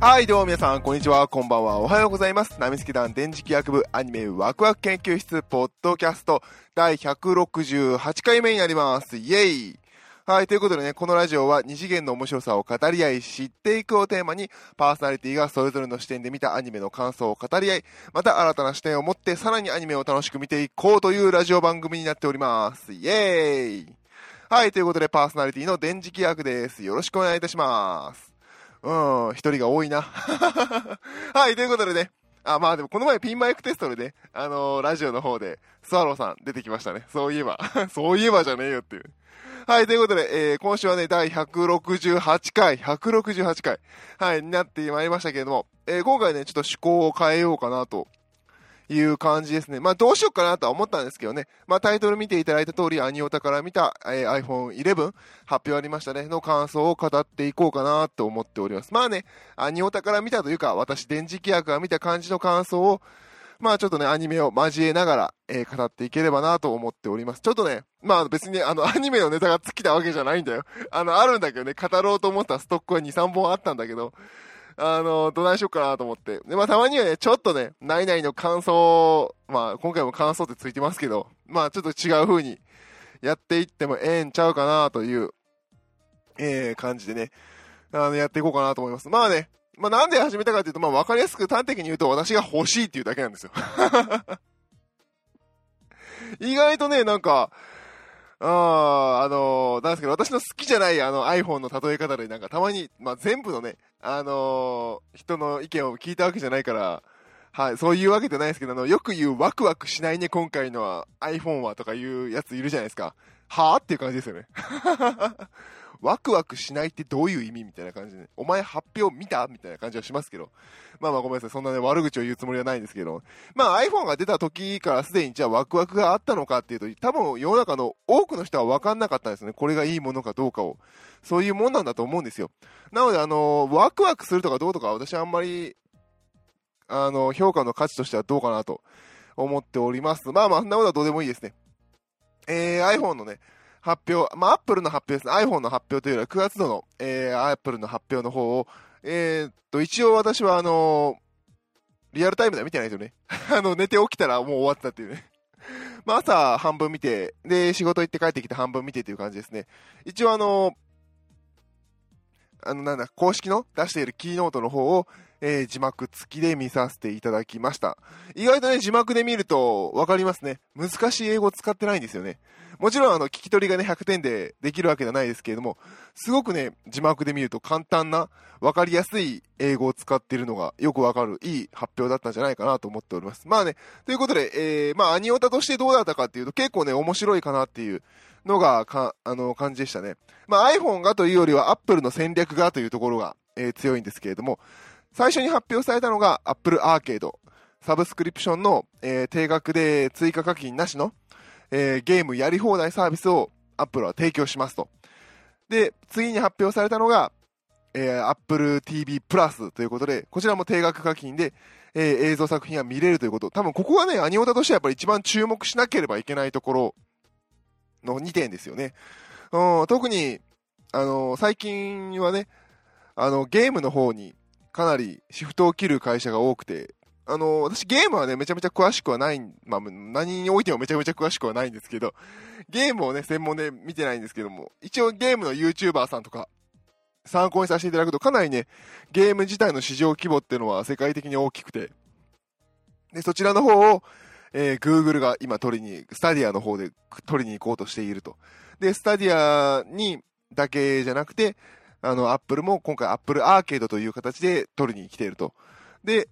はい、どうも皆さん、こんにちは、こんばんは、おはようございます。ナミスケ団電磁気学部アニメワクワク研究室ポッドキャスト第168回目になります。イェイはい、ということでね、このラジオは二次元の面白さを語り合い、知っていくをテーマに、パーソナリティがそれぞれの視点で見たアニメの感想を語り合い、また新たな視点を持ってさらにアニメを楽しく見ていこうというラジオ番組になっております。イェーイはい、ということでパーソナリティの電磁気学です。よろしくお願いいたします。うん、一人が多いな。はい、ということでね。あ、まあでもこの前ピンマイクテストでね、あのーラジオの方で、スワローさん出てきましたね。そういえば。そういえばじゃねえよっていう。はい、ということで、えー今週はね、第168回、168回、はい、になってまいりましたけれども、えー今回ね、ちょっと趣向を変えようかなという感じですね。まあどうしようかなとは思ったんですけどね。まあタイトル見ていただいた通り、アニオタから見た、えー iPhone 11発表ありましたね、の感想を語っていこうかなと思っております。まあね、アニオタから見たというか、私、電磁気役が見た感じの感想を、まあちょっとね、アニメを交えながら、えー語っていければなと思っております。ちょっとね、まあ別にねあの、アニメのネタが尽きたわけじゃないんだよ。あの、あるんだけどね、語ろうと思ったストックは2、3本あったんだけど、あの、どないしようかなと思って。で、まあたまにはね、ちょっとね、ないないの感想、まあ今回も感想ってついてますけど、まあちょっと違う風にやっていってもええんちゃうかなという、えー、感じでね、あの、やっていこうかなと思います。まあね、まあなんで始めたかというと、まあわかりやすく端的に言うと私が欲しいっていうだけなんですよ。意外とね、なんか、うんあのーなんですけど、私の好きじゃないあの iPhone の例え方で、なんかたまに、まあ全部のね、あのー人の意見を聞いたわけじゃないから、はい、そういうわけじゃないですけど、あの、よく言うワクワクしないね、今回のは iPhone はとかいうやついるじゃないですか。はぁ？っていう感じですよね。ワクワクしないってどういう意味みたいな感じで、お前発表見たみたいな感じはしますけど。まあまあごめんなさい。そんなね、悪口を言うつもりはないんですけど。まあ iPhone が出た時からすでにじゃあワクワクがあったのかっていうと、多分世の中の多くの人は分かんなかったんですね。これがいいものかどうかを。そういうもんなんだと思うんですよ。なのであのワクワクするとかどうとか私はあんまり、あの、評価の価値としてはどうかなと思っております。まあまあ、そんなことはどうでもいいですね。えー、iPhone のね、発表、まあ、Apple の発表ですね。iPhone の発表というよりは9月度の、えー、Apple の発表の方を、えーっと、一応私はあのリアルタイムでは見てないですよね。あの、寝て起きたらもう終わったっていうね。まあ、朝半分見て、で、仕事行って帰ってきて半分見てっていう感じですね。一応あのあの、なんだ、公式の出しているキーノートの方を、えー字幕付きで見させていただきました。意外とね、字幕で見ると分かりますね。難しい英語使ってないんですよね。もちろん、あの、聞き取りがね、100点でできるわけじゃないですけれども、すごくね、字幕で見ると簡単な、分かりやすい英語を使っているのがよくわかる、いい発表だったんじゃないかなと思っております。まあね、ということで、えー、まあ、アニオタとしてどうだったかっていうと、結構ね、面白いかなっていうのが、か、あの、感じでしたね。まあ、iPhone がというよりは、Apple の戦略がというところが、えー強いんですけれども、最初に発表されたのが Apple Arcade。サブスクリプションの、えー定額で追加課金なしの、えーゲームやり放題サービスを Apple は提供しますと。で、次に発表されたのが、えー Apple TV プラスということで、こちらも定額課金で、えー映像作品が見れるということ。多分ここがね、アニオタとしてはやっぱり一番注目しなければいけないところの2点ですよね。特に、あの最近はね、あの、ゲームの方にかなりシフトを切る会社が多くて、あの、私ゲームはね、めちゃめちゃ詳しくはない、まあ、何においてもめちゃめちゃ詳しくはないんですけど、ゲームをね、専門で見てないんですけども、一応ゲームの YouTuber さんとか、参考にさせていただくと、かなりね、ゲーム自体の市場規模っていうのは世界的に大きくて、で、そちらの方を、えー Google が今取りに、スタディアの方で取りに行こうとしていると。で、スタディアにだけじゃなくて、あの、Apple も今回 Apple アーケードという形で取りに来ていると。で、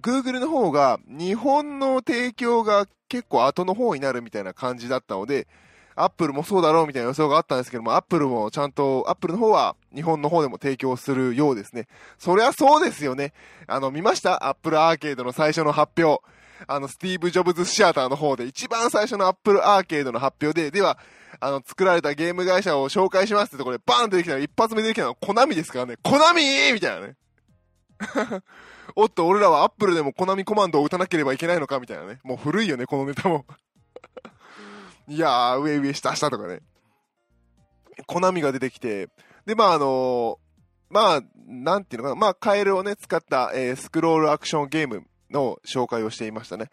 Google の方が日本の提供が結構後の方になるみたいな感じだったので、Apple もそうだろうみたいな予想があったんですけども、Apple もちゃんと、Apple の方は日本の方でも提供するようですね。そりゃそうですよね。あの、見ました ?Apple アーケードの最初の発表。あの、スティーブ・ジョブズ・シアターの方で、一番最初の Apple アーケードの発表で、では、あの、作られたゲーム会社を紹介しますってところで、バーンと出てきたの、一発目出てきたのは、コナミですからね。コナミみたいなね。おっと、俺らはアップルでもコナミコマンドを打たなければいけないのか？みたいなね。もう古いよね、このネタも。いやー、上上下下とかね。コナミが出てきて、で、まああのまあ、なんていうのかな、まあ、カエルをね、使った、えー、スクロールアクションゲームの紹介をしていましたね。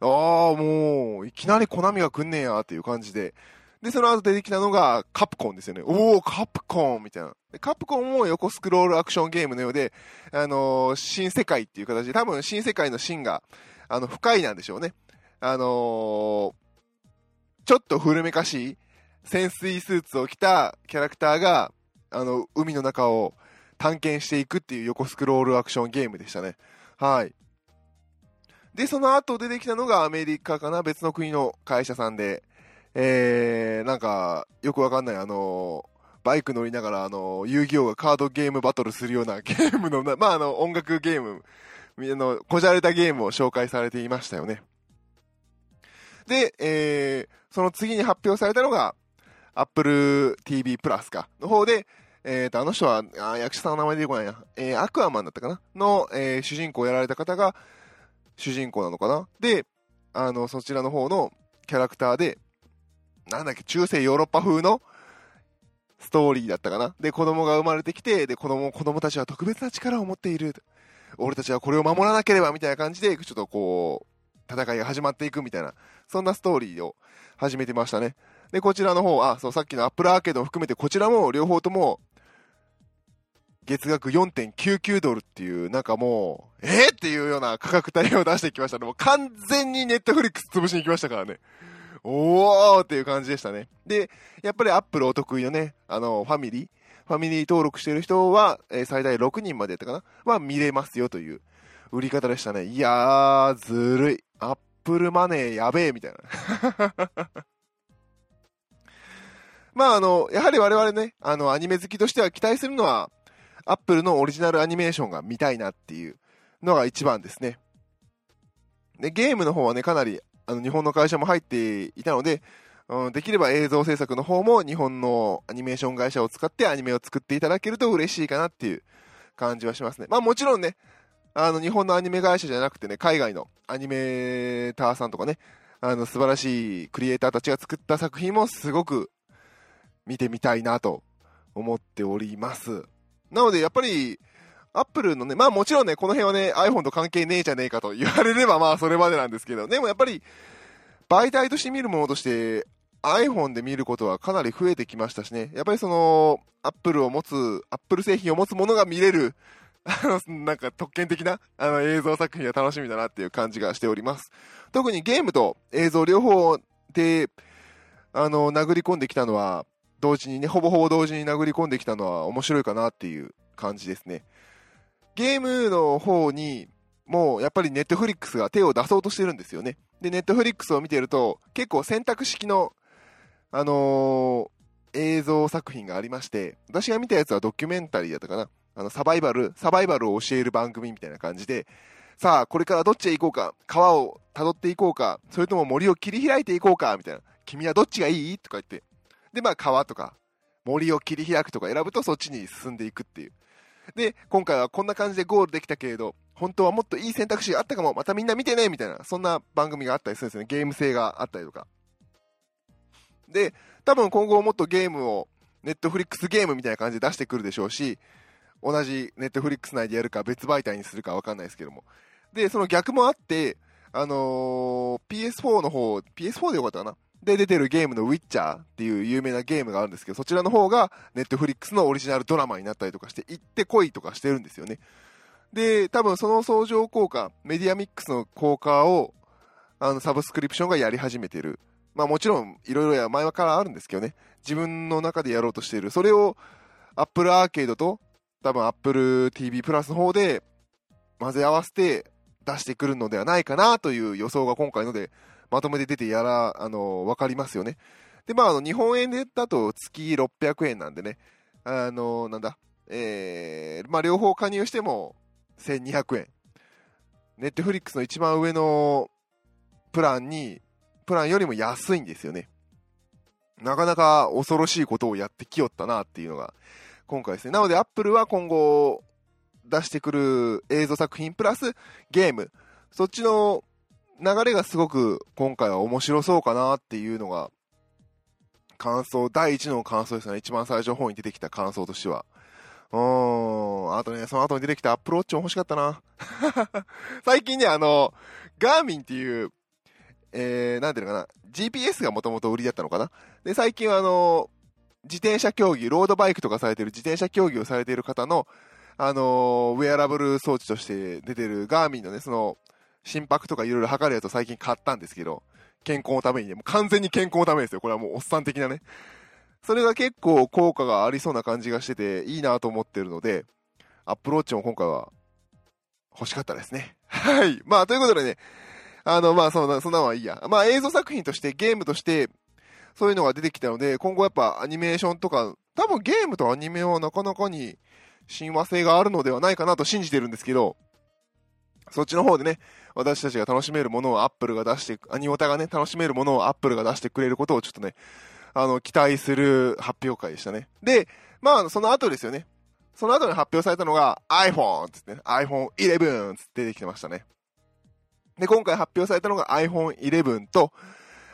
ああ、もう、いきなりコナミが来んねんや、っていう感じで。で、その後出てきたのが、カプコンですよね。おお、カプコンみたいな。カプコンも横スクロールアクションゲームのようで、あのー、新世界っていう形で、多分新世界の芯が、あの、深いなんでしょうね。あのー、ちょっと古めかしい潜水スーツを着たキャラクターが、あの、海の中を探検していくっていう横スクロールアクションゲームでしたね。はい。で、その後出てきたのがアメリカかな別の国の会社さんで、えー、なんか、よくわかんない、あのバイク乗りながら、あの遊戯王がカードゲームバトルするような ゲームの、まあ、あの、音楽ゲーム、あの、こじゃれたゲームを紹介されていましたよね。で、えー、その次に発表されたのが、Apple TV プラスか、の方で、えーと、あの人は、あ役者さんの名前出てこないな。えー、アクアマンだったかな？の、えー、主人公をやられた方が、主人公なのかな？で、あの、そちらの方のキャラクターで、なんだっけ、中世ヨーロッパ風のストーリーだったかな。で、子供が生まれてきて、で、子供、子供たちは特別な力を持っている。俺たちはこれを守らなければ、みたいな感じで、ちょっとこう、戦いが始まっていくみたいな、そんなストーリーを始めてましたね。で、こちらの方、あ、そう、さっきのアップルアーケードを含めて、こちらも両方とも、月額4.99ドルっていう、なんかもう、えー、っていうような価格帯を出してきましたね。もう完全にネットフリックス潰しに来ましたからね。おーっていう感じでしたね。で、やっぱりアップルお得意のね、あの、ファミリー、ファミリー登録してる人は、えー、最大6人までやったかな？は見れますよという売り方でしたね。いやー、ずるい。アップルマネーやべえ、みたいな。まあ、あの、やはり我々ね、あの、アニメ好きとしては期待するのは、アップルのオリジナルアニメーションが見たいなっていうのが一番ですね。で、ゲームの方はね、かなりあの日本の会社も入っていたので、うん、できれば映像制作の方も日本のアニメーション会社を使ってアニメを作っていただけると嬉しいかなっていう感じはしますね。まあもちろんね、あの日本のアニメ会社じゃなくてね、海外のアニメーターさんとかね、あの素晴らしいクリエイターたちが作った作品もすごく見てみたいなと思っております。なのでやっぱり、アップルのね、まあもちろんね、この辺はね、iPhone と関係ねえじゃねえかと言われればまあそれまでなんですけど、でもやっぱり、媒体として見るものとして、iPhone で見ることはかなり増えてきましたしね、やっぱりその、アップルを持つ、アップル製品を持つものが見れる、あの、なんか特権的なあの映像作品は楽しみだなっていう感じがしております。特にゲームと映像両方で、あの、殴り込んできたのは、同時にね、ほぼほぼ同時に殴り込んできたのは面白いかなっていう感じですね。ゲームの方に、もうやっぱりネットフリックスが手を出そうとしてるんですよね。で、ネットフリックスを見てると、結構選択式の、あのー、映像作品がありまして、私が見たやつはドキュメンタリーだったかな。あの、サバイバル、サバイバルを教える番組みたいな感じで、さあ、これからどっちへ行こうか、川を辿っていこうか、それとも森を切り開いていこうか、みたいな。君はどっちがいい？とか言って。で、まあ、川とか、森を切り開くとか選ぶとそっちに進んでいくっていう。で、今回はこんな感じでゴールできたけれど、本当はもっといい選択肢があったかも、またみんな見てね、みたいな、そんな番組があったりするんですよね。ゲーム性があったりとか。で、多分今後もっとゲームを、ネットフリックスゲームみたいな感じで出してくるでしょうし、同じネットフリックス内でやるか別媒体にするかわかんないですけども。で、その逆もあって、あのー、PS4 の方、PS4 でよかったかなで出てるゲームのウィッチャーっていう有名なゲームがあるんですけど、そちらの方がネットフリックスのオリジナルドラマになったりとかして、行ってこいとかしてるんですよね。で、多分その相乗効果、メディアミックスの効果を、あの、サブスクリプションがやり始めてる。まあもちろん、いろいろや前からあるんですけどね。自分の中でやろうとしている。それを、Apple アーケードと、多分 Apple TV プラスの方で混ぜ合わせて出してくるのではないかなという予想が今回のでまとめて出てやら、あの、わかりますよね。で、まあ、あの、日本円でだと月600円なんでね、あの、なんだ、えー、まあ、両方加入しても1200円。ネットフリックスの一番上のプランに、プランよりも安いんですよね。なかなか恐ろしいことをやってきよったなっていうのが今回ですね。なので、アップルは今後出してくる映像作品プラスゲーム、そっちの流れがすごく今回は面白そうかなっていうのが、感想、第一の感想ですね。一番最初の方に出てきた感想としては。うーん。あとね、その後に出てきたアップルウォッチも欲しかったな。最近ね、あの、ガーミンっていう、えー、なんていうのかな、GPS がもともと売りだったのかな。で、最近はあの、自転車競技、ロードバイクとかされてる自転車競技をされている方の、あのウェアラブル装置として出てるガーミンのね、その、心拍とかいろいろ測るやつを最近買ったんですけど、健康のためにね、もう完全に健康のためですよ。これはもうおっさん的なね。それが結構効果がありそうな感じがしてて、いいなと思ってるので、アップローチも今回は欲しかったですね。はい。まあ、ということでね、あの、まあ、そんな、そんなのはいいや。まあ、映像作品として、ゲームとして、そういうのが出てきたので、今後やっぱアニメーションとか、多分ゲームとアニメはなかなかに親和性があるのではないかなと信じてるんですけど、そっちの方でね、私たちが楽しめるものをアップルが出して、アニオタがね、楽しめるものをアップルが出してくれることをちょっとね、あの、期待する発表会でしたね。で、まあ、その後ですよね。その後に発表されたのが iPhone つってね、iPhone 11つって出てきてましたね。で、今回発表されたのが iPhone 11と、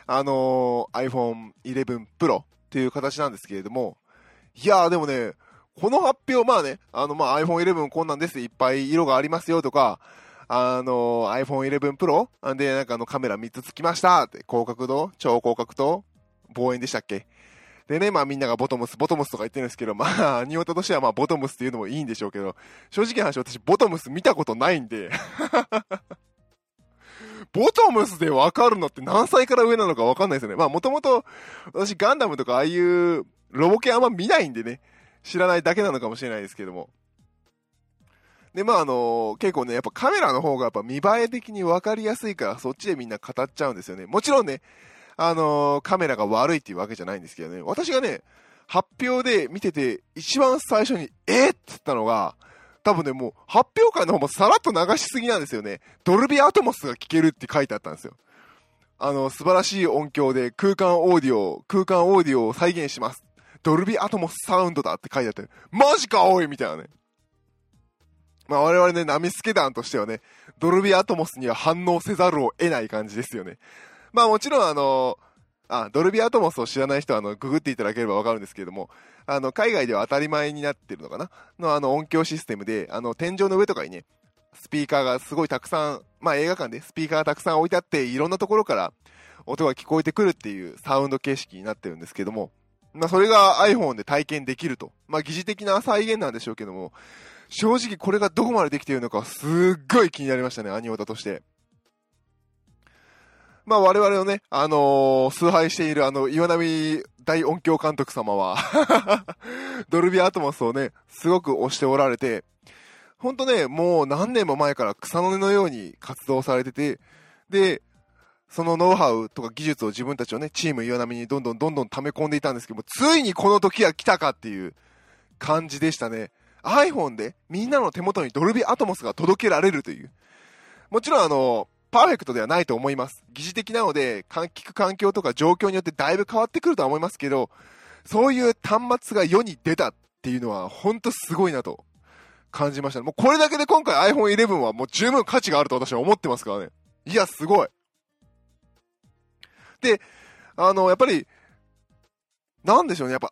あのー、iPhone 11 Pro っていう形なんですけれども、いやーでもね、この発表、まあね、あの、まあ iPhone 11こんなんです、いっぱい色がありますよとか、あの、iPhone 11 Pro? で、なんかあのカメラ3つつきましたって、広角と超広角と望遠でしたっけ？でね、まあみんながボトムス、ボトムスとか言ってるんですけど、まあ、ニオタとしてはまあボトムスっていうのもいいんでしょうけど、正直な話私ボトムス見たことないんで ボトムスでわかるのって何歳から上なのかわかんないですよね。まあもともと私ガンダムとかああいうロボ系あんま見ないんでね、知らないだけなのかもしれないですけども。で、まああの、結構ね、やっぱカメラの方がやっぱ見栄え的にわかりやすいからそっちでみんな語っちゃうんですよね。もちろんね、あのー、カメラが悪いっていうわけじゃないんですけどね、私がね、発表で見てて、一番最初に、えっって言ったのが、多分ね、もう、発表会の方もさらっと流しすぎなんですよね。ドルビーアトモスが聞けるって書いてあったんですよ。あの、素晴らしい音響で空間オーディオ、空間オーディオを再現します。ドルビーアトモスサウンドだって書いてあって、マジかおいみたいなね。まあ我々ね、ナミスケ団としてはね、ドルビアトモスには反応せざるを得ない感じですよね。まあもちろんあの、あ、ドルビアトモスを知らない人はあの、ググっていただければわかるんですけれども、あの、海外では当たり前になってるのかな？のあの音響システムで、あの、天井の上とかにね、スピーカーがすごいたくさん、まあ映画館でスピーカーがたくさん置いてあって、いろんなところから音が聞こえてくるっていうサウンド形式になってるんですけども、まあそれが iPhone で体験できると。まあ疑似的な再現なんでしょうけども、正直これがどこまでできているのかすっごい気になりましたね、アニオタとして。まあ我々のね、あのー、崇拝しているあの、岩波大音響監督様は ドルビーアトモスをね、すごく推しておられて、ほんとね、もう何年も前から草の根のように活動されてて、で、そのノウハウとか技術を自分たちのね、チーム岩波にどんどんどんどん溜め込んでいたんですけども、ついにこの時が来たかっていう感じでしたね。iPhone でみんなの手元にドルビーアトモスが届けられるという。もちろんあの、パーフェクトではないと思います。疑似的なので、聞く環境とか状況によってだいぶ変わってくるとは思いますけど、そういう端末が世に出たっていうのは、ほんとすごいなと感じました。もうこれだけで今回 iPhone 11はもう十分価値があると私は思ってますからね。いや、すごい。で、あの、やっぱり、なんでしょうね、やっぱ、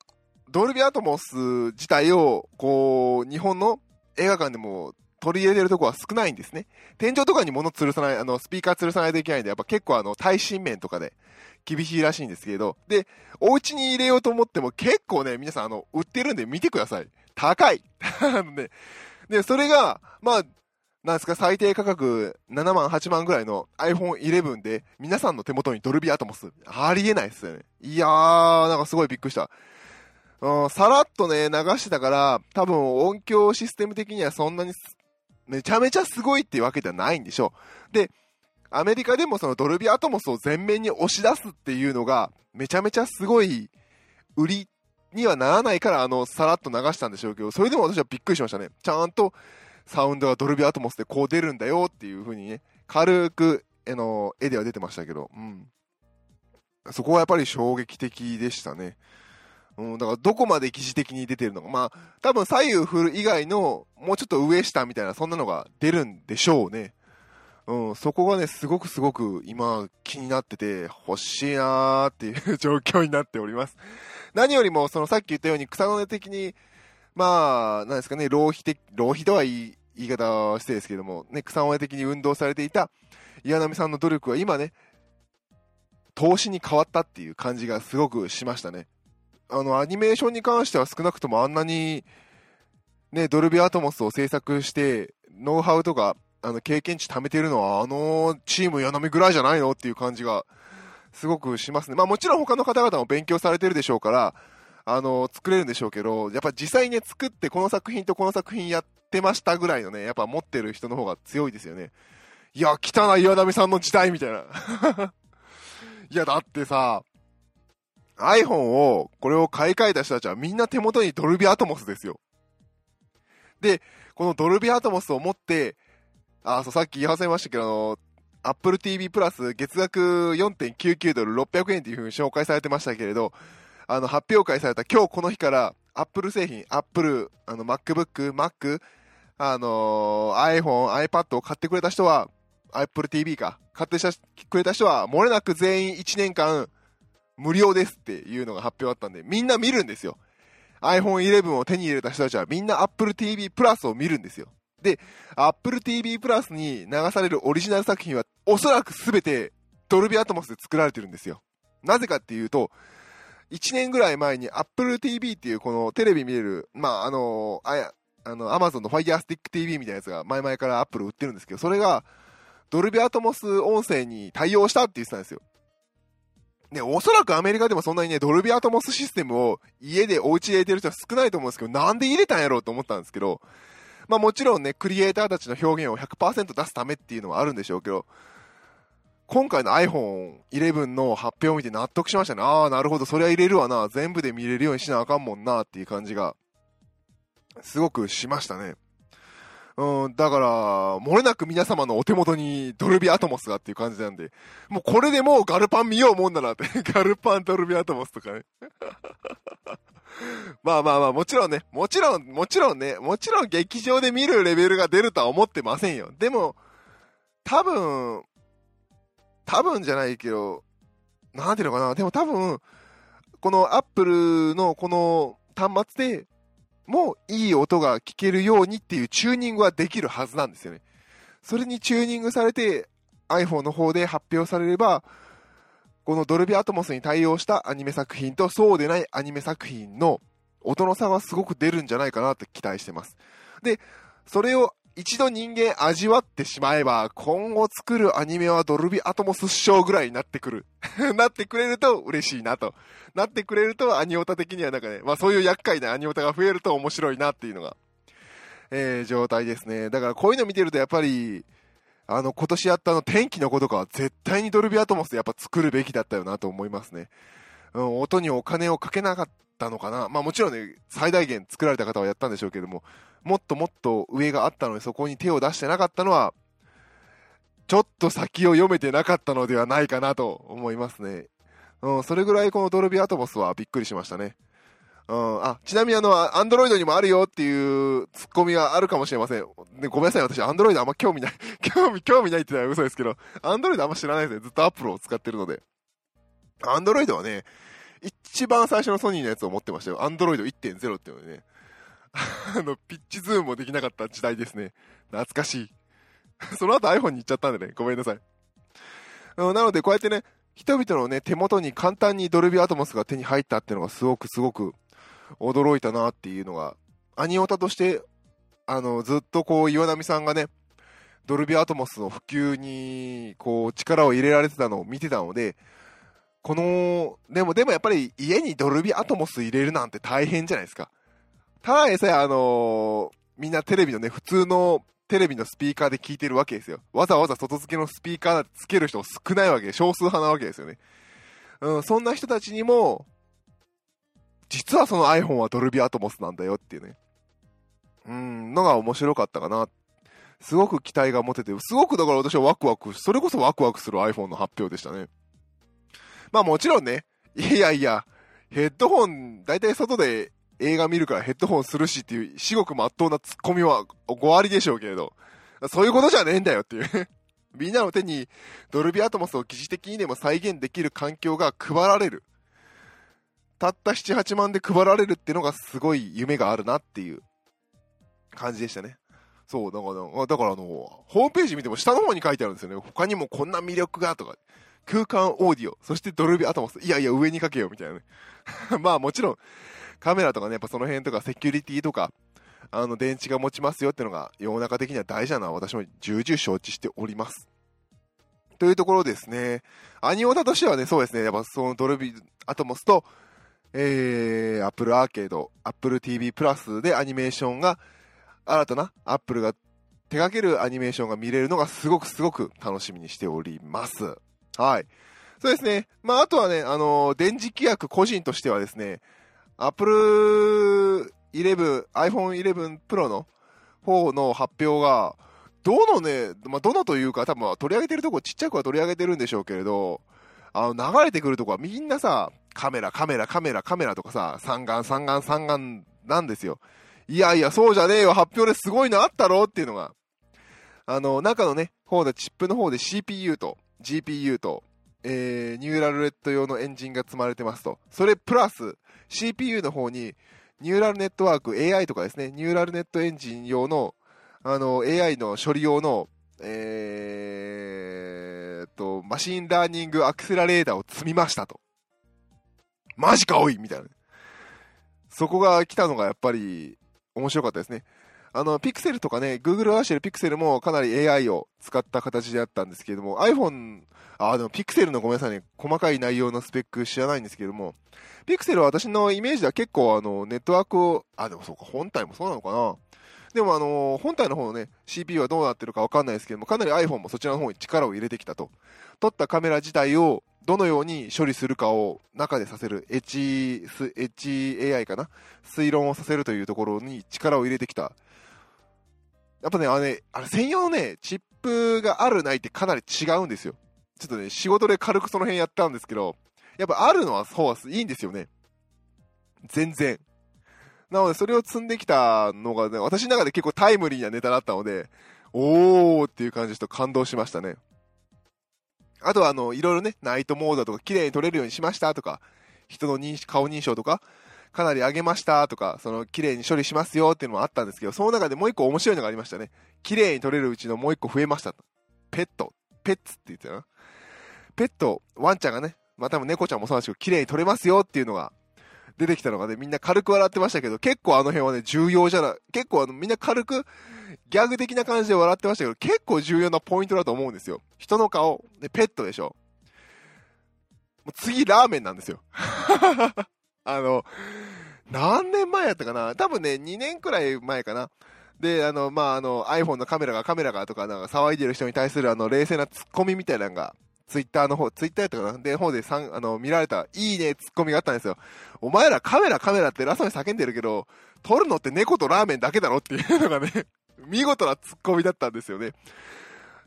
ドルビーアトモス自体を、こう、日本の映画館でも取り入れてるとこは少ないんですね。天井とかに物吊るさない、あの、スピーカー吊るさないといけないんで、やっぱ結構あの、耐震面とかで厳しいらしいんですけど、で、お家に入れようと思っても結構ね、皆さんあの、売ってるんで見てください。高い で、で、それが、まあ、なんですか、最低価格7万、8万ぐらいの iPhone 11で、皆さんの手元にドルビーアトモス、ありえないですよね。いやー、なんかすごいびっくりした。さらっとね、流してたから、多分音響システム的にはそんなにめちゃめちゃすごいっていうわけではないんでしょう。で、アメリカでもそのドルビアトモスを前面に押し出すっていうのが、めちゃめちゃすごい売りにはならないから、あの、さらっと流したんでしょうけど、それでも私はびっくりしましたね。ちゃんとサウンドがドルビアトモスでこう出るんだよっていう風にね、軽く、あの、絵では出てましたけど、うん。そこはやっぱり衝撃的でしたね。うん、だからどこまで疑似的に出てるのか。まあ、多分左右振る以外の、もうちょっと上下みたいな、そんなのが出るんでしょうね。うん、そこがね、すごくすごく今気になってて、欲しいなーっていう状況になっております。何よりも、そのさっき言ったように草の根的に、まあ、なんですかね、浪費的、浪費とは言い言い方はしてですけども、ね、草の根的に運動されていた岩波さんの努力は今ね、投資に変わったっていう感じがすごくしましたね。あの、アニメーションに関しては少なくともあんなに、ね、ドルビーアトモスを制作して、ノウハウとか、あの、経験値貯めてるのは、あのチーム岩波ぐらいじゃないのっていう感じが、すごくしますね。まあもちろん他の方々も勉強されてるでしょうから、あの、作れるんでしょうけど、やっぱ実際にね、作ってこの作品とこの作品やってましたぐらいのね、やっぱ持ってる人の方が強いですよね。いや、来たな、岩波さんの時代みたいな。いや、だってさ、iPhone を、これを買い替えた人たちはみんな手元にドルビアトモスですよ。で、このドルビアトモスを持って、あ、そう、さっき言い忘れましたけど、あの、Apple TV プラス月額4.99ドル600円っていう風に紹介されてましたけれど、あの、発表会された今日この日から、Apple 製品、Apple、あの、MacBook、Mac、あのー、iPhone、iPad を買ってくれた人は、Apple TV か、買ってくれた人は、漏れなく全員1年間、無料ですっていうのが発表あったんで、みんな見るんですよ。iPhone 11を手に入れた人たちはみんな Apple TV プラスを見るんですよ。で、Apple TV プラスに流されるオリジナル作品はおそらく全てドルビアトモスで作られてるんですよ。なぜかっていうと、1年ぐらい前に Apple TV っていうこのテレビ見れる、まあ、あの、ああの、Amazon の Fire Stick TV みたいなやつが前々から Apple 売ってるんですけど、それがドルビアトモス音声に対応したって言ってたんですよ。ね、おそらくアメリカでもそんなにね、ドルビアトモスシステムを家でお家で入れてる人は少ないと思うんですけど、なんで入れたんやろうと思ったんですけど、まあもちろんね、クリエイターたちの表現を100%出すためっていうのはあるんでしょうけど、今回の iPhone11 の発表を見て納得しましたね。ああ、なるほど、そりゃ入れるわな。全部で見れるようにしなあかんもんなっていう感じが、すごくしましたね。うん、だから、漏れなく皆様のお手元にドルビアトモスがっていう感じなんで、もうこれでもうガルパン見ようもんならって、ガルパンドルビアトモスとかね。まあまあまあ、もちろんね、もちろん、もちろんね、もちろん劇場で見るレベルが出るとは思ってませんよ。でも、多分、多分じゃないけど、なんていうのかな、でも多分、このアップルのこの端末でもいい音が聞けるようにっていうチューニングはできるはずなんですよね。それにチューニングされて iPhone の方で発表されれば、このドルビアトモスに対応したアニメ作品とそうでないアニメ作品の音の差はすごく出るんじゃないかなって期待してます。で、それを一度人間味わってしまえば、今後作るアニメはドルビアトモス師匠ぐらいになってくる。なってくれると嬉しいなと。なってくれるとアニオタ的にはなんかね、まあそういう厄介なアニオタが増えると面白いなっていうのが、えー、状態ですね。だからこういうの見てるとやっぱり、あの、今年やったの天気の子とかは絶対にドルビアトモスでやっぱ作るべきだったよなと思いますね。うん、音にお金をかけなかったのかな。まあもちろんね、最大限作られた方はやったんでしょうけども、もっともっと上があったのにそこに手を出してなかったのは、ちょっと先を読めてなかったのではないかなと思いますね。うん、それぐらいこのドルビーアトモスはびっくりしましたね。うん、あ、ちなみにあの、アンドロイドにもあるよっていうツッコミはあるかもしれません。でごめんなさい、私、アンドロイドあんま興味ない。興味、興味ないってのは嘘ですけど、アンドロイドあんま知らないですね。ずっとアップルを使ってるので。アンドロイドはね、一番最初のソニーのやつを持ってましたよ。アンドロイド1.0っていうのでね。あの、ピッチズームもできなかった時代ですね。懐かしい。その後 iPhone に行っちゃったんでね、ごめんなさい。なので、こうやってね、人々のね、手元に簡単にドルビーアトモスが手に入ったっていうのがすごくすごく驚いたなっていうのが、アニオタとして、あの、ずっとこう、岩波さんがね、ドルビーアトモスの普及に、こう、力を入れられてたのを見てたので、この、でも、でもやっぱり家にドルビーアトモス入れるなんて大変じゃないですか。ただでさえ、あのー、みんなテレビのね、普通のテレビのスピーカーで聞いてるわけですよ。わざわざ外付けのスピーカーつける人少ないわけで、少数派なわけですよね。うん、そんな人たちにも、実はその iPhone はドルビアトモスなんだよっていうね。うん、のが面白かったかな。すごく期待が持てて、すごくだから私はワクワク、それこそワクワクする iPhone の発表でしたね。まあもちろんね、いやいや、ヘッドホン、だいたい外で映画見るからヘッドホンするしっていう至極真っ当なツッコミは5割でしょうけれど、そういうことじゃねえんだよっていう みんなの手にドルビアトモスを疑似的にでも再現できる環境が配られる。たった7、8万で配られるっていうのがすごい夢があるなっていう感じでしたね。そう、だから、だからあの、ホームページ見ても下の方に書いてあるんですよね。他にもこんな魅力がとか、空間オーディオ、そしてドルビアトモス、いやいや上に書けよみたいなね。まあもちろん、カメラとかね、やっぱその辺とかセキュリティとか、あの、電池が持ちますよっていうのが世の中的には大事なのは私も重々承知しております。というところですね。アニオタとしてはね、そうですね、やっぱそのドルビーアトモスと、えー、Apple アーケード、Apple TV プラスでアニメーションが、新たな Apple が手掛けるアニメーションが見れるのがすごくすごく楽しみにしております。はい。そうですね。まあ、あとはね、あのー、電磁気役個人としてはですね、Apple 11、iPhone 11 Pro の方の発表が、どのね、まあ、どのというか、多分取り上げてるとこちっちゃい子は取り上げてるんでしょうけれど、あの、流れてくるとこはみんなさ、カメラ、カメラ、カメラ、カメラとかさ、三眼、三眼、三眼なんですよ。いやいや、そうじゃねえよ、発表ですごいのあったろっていうのが、あの、中のね、方で、チップの方で CPU と GPU と、えー、ニューラルネット用のエンジンが積まれてますと。それプラス、CPU の方に、ニューラルネットワーク、AI とかですね、ニューラルネットエンジン用の、あの、AI の処理用の、えーと、 machine learning accelerator を積みましたと。マジかおいみたいな。そこが来たのがやっぱり面白かったですね。あの、ピクセルとかね、Google アーシェルピクセルもかなり AI を使った形であったんですけれども、iPhone、あ、でもピクセルのごめんなさいね、細かい内容のスペック知らないんですけれども、ピクセルは私のイメージでは結構あの、ネットワークを、あ、でもそうか、本体もそうなのかな。でもあの本体の方のね、CPU はどうなってるかわかんないですけども、かなり iPhone もそちらの方に力を入れてきたと。撮ったカメラ自体をどのように処理するかを中でさせる、HAI かな？推論をさせるというところに力を入れてきた。やっぱね、あれ、あれ専用のね、チップがあるないってかなり違うんですよ。ちょっとね、仕事で軽くその辺やったんですけど、やっぱあるのはそうはいいんですよね。全然。なので、それを積んできたのがね、私の中で結構タイムリーなネタだったので、おーっていう感じでちょっと感動しましたね。あとは、あの、いろいろね、ナイトモードとか綺麗に撮れるようにしましたとか、人の認顔認証とか、かなり上げましたとか、その綺麗に処理しますよっていうのもあったんですけど、その中でもう一個面白いのがありましたね。綺麗に撮れるうちのもう一個増えました。ペット。ペッツって言ってたな。ペット、ワンちゃんがね、まあ多分猫ちゃんもそうなんですけど、綺麗に撮れますよっていうのが出てきたのがね、みんな軽く笑ってましたけど、結構あの辺はね、重要じゃない、結構あのみんな軽く、ギャグ的な感じで笑ってましたけど、結構重要なポイントだと思うんですよ。人の顔、でペットでしょ。もう次、ラーメンなんですよ。あの、何年前やったかな多分ね、2年くらい前かな。で、あの、まあ、あの、iPhone のカメラがカメラがとか、なんか騒いでる人に対するあの、冷静なツッコミみたいなのが、ツイッターの方、ツイッターやったかなで、方でさん、あの、見られた、いいね、ツッコミがあったんですよ。お前らカメラカメラって偉そうに叫んでるけど、撮るのって猫とラーメンだけだろっていうのがね、見事なツッコミだったんですよね。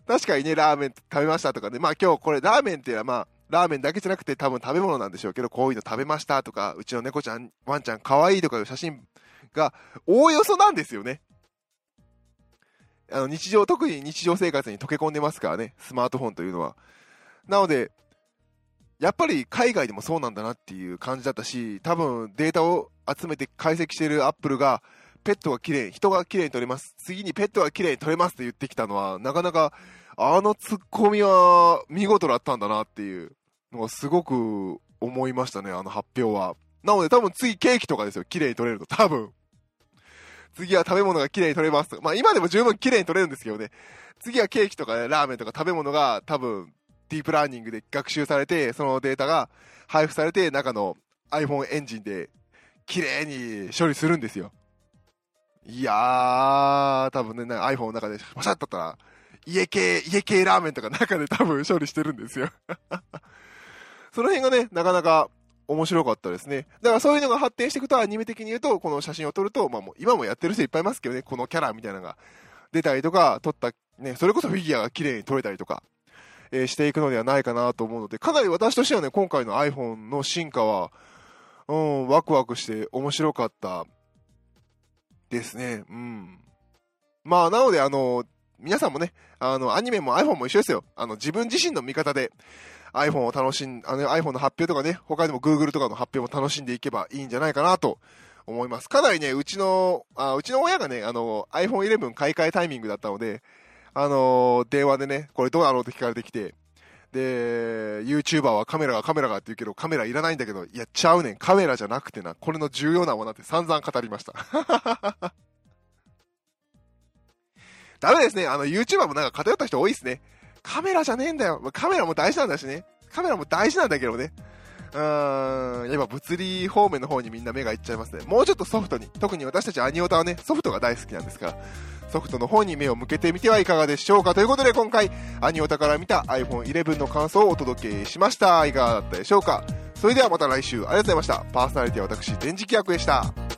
確かにね、ラーメン食べましたとかね、まあ今日これラーメンっていうのはまあ、ラーメンだけじゃなくて多分食べ物なんでしょうけど、こういうの食べましたとか、うちの猫ちゃん、ワンちゃん可愛いとかいう写真が、おおよそなんですよね。あの、日常、特に日常生活に溶け込んでますからね、スマートフォンというのは。なので、やっぱり海外でもそうなんだなっていう感じだったし、多分データを集めて解析しているアップルが、ペットが綺麗、人が綺麗に撮れます。次にペットが綺麗に撮れますって言ってきたのは、なかなか、あのツッコミは見事だったんだなっていうのがすごく思いましたね、あの発表は。なので多分次ケーキとかですよ、綺麗に撮れると。多分。次は食べ物が綺麗に撮れます。まあ今でも十分綺麗に撮れるんですけどね。次はケーキとか、ね、ラーメンとか食べ物が多分ディープラーニングで学習されて、そのデータが配布されて、中の iPhone エンジンで綺麗に処理するんですよ。いやー、多分ね、iPhone の中でパシャッとったら、家系、家系ラーメンとか中で多分処理してるんですよ その辺がね、なかなか面白かったですね。だからそういうのが発展していくと、アニメ的に言うと、この写真を撮ると、まあもう今もやってる人いっぱいいますけどね、このキャラみたいなのが出たりとか、撮った、ね、それこそフィギュアが綺麗に撮れたりとか、えー、していくのではないかなと思うので、かなり私としてはね、今回の iPhone の進化は、うん、ワクワクして面白かったですね。うん。まあ、なので、あの、皆さんもね、あの、アニメも iPhone も一緒ですよ。あの、自分自身の見方で、iPhone を楽しん、あの iPhone の発表とかね、他にも Google とかの発表も楽しんでいけばいいんじゃないかなと思います。かなりね、うちの、あうちの親がね、あの、iPhone 11買い替えタイミングだったので、あの電話でね、これどうなのって聞かれてきて、で、YouTuber はカメラがカメラがって言うけど、カメラいらないんだけど、いや、ちゃうねん。カメラじゃなくてな、これの重要なものって散々語りました。ダメですね。あの、YouTuber もなんか偏った人多いっすね。カメラじゃねえんだよ。カメラも大事なんだしね。カメラも大事なんだけどね。うーん、やっぱ物理方面の方にみんな目がいっちゃいますね。もうちょっとソフトに、特に私たちアニオタはね、ソフトが大好きなんですから、ソフトの方に目を向けてみてはいかがでしょうか。ということで今回、アニオタから見た iPhone 11の感想をお届けしました。いかがだったでしょうか。それではまた来週、ありがとうございました。パーソナリティは私、電磁気役でした。